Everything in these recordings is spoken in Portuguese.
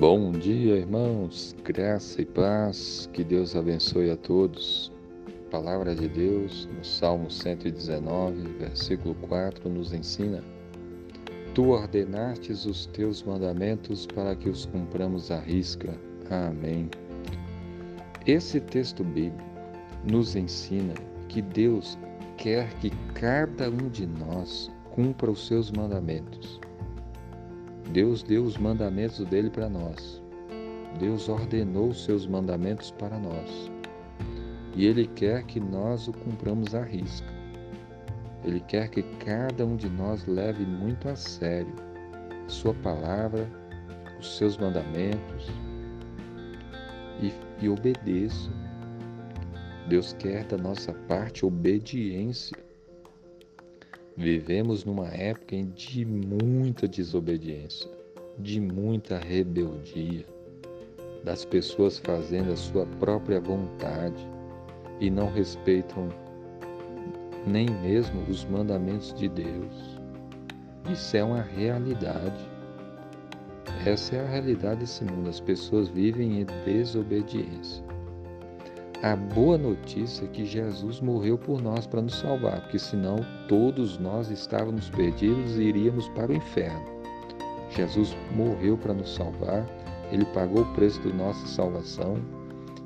Bom dia, irmãos, graça e paz, que Deus abençoe a todos. Palavra de Deus, no Salmo 119, versículo 4, nos ensina: Tu ordenastes os teus mandamentos para que os cumpramos à risca. Amém. Esse texto bíblico nos ensina que Deus quer que cada um de nós cumpra os seus mandamentos. Deus deu os mandamentos dele para nós. Deus ordenou os seus mandamentos para nós. E ele quer que nós o cumpramos à risca. Ele quer que cada um de nós leve muito a sério sua palavra, os seus mandamentos e, e obedeça. Deus quer da nossa parte obediência Vivemos numa época de muita desobediência, de muita rebeldia, das pessoas fazendo a sua própria vontade e não respeitam nem mesmo os mandamentos de Deus. Isso é uma realidade. Essa é a realidade desse mundo. As pessoas vivem em desobediência. A boa notícia é que Jesus morreu por nós para nos salvar, porque senão todos nós estávamos perdidos e iríamos para o inferno. Jesus morreu para nos salvar, ele pagou o preço da nossa salvação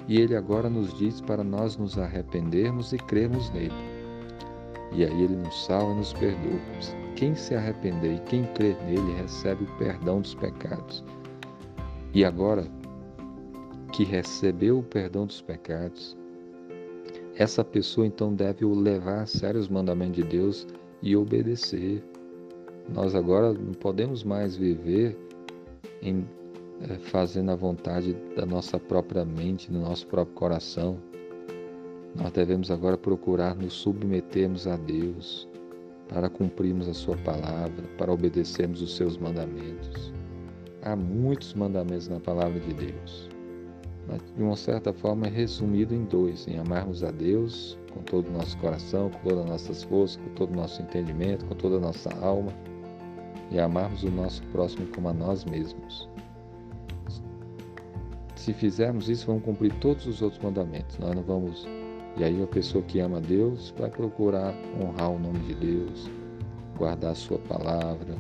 e ele agora nos diz para nós nos arrependermos e crermos nele. E aí ele nos salva e nos perdoa. Quem se arrepender e quem crer nele recebe o perdão dos pecados. E agora, que recebeu o perdão dos pecados, essa pessoa então deve levar a sério os mandamentos de Deus e obedecer. Nós agora não podemos mais viver em, é, fazendo a vontade da nossa própria mente, do nosso próprio coração. Nós devemos agora procurar nos submetermos a Deus para cumprirmos a Sua palavra, para obedecermos os seus mandamentos. Há muitos mandamentos na palavra de Deus mas de uma certa forma é resumido em dois: em amarmos a Deus com todo o nosso coração, com todas as nossas forças, com todo o nosso entendimento, com toda a nossa alma, e amarmos o nosso próximo como a nós mesmos. Se fizermos isso, vamos cumprir todos os outros mandamentos. Nós não vamos. E aí a pessoa que ama Deus vai procurar honrar o nome de Deus, guardar a sua palavra.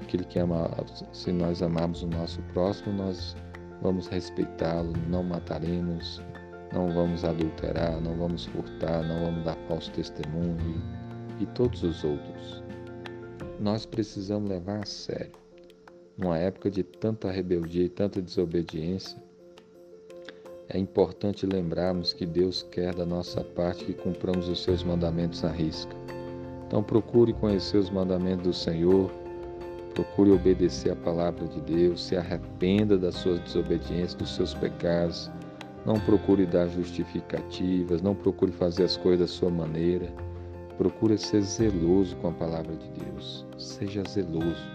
Aquele que ama, se nós amarmos o nosso próximo, nós vamos respeitá-lo, não mataremos, não vamos adulterar, não vamos furtar, não vamos dar falso testemunho e todos os outros. Nós precisamos levar a sério. Numa época de tanta rebeldia e tanta desobediência, é importante lembrarmos que Deus quer da nossa parte que cumpramos os seus mandamentos à risca. Então procure conhecer os mandamentos do Senhor, Procure obedecer a palavra de Deus, se arrependa das suas desobediências, dos seus pecados. Não procure dar justificativas, não procure fazer as coisas da sua maneira. Procure ser zeloso com a palavra de Deus. Seja zeloso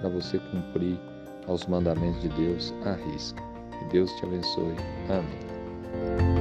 para você cumprir aos mandamentos de Deus à risca. Que Deus te abençoe. Amém.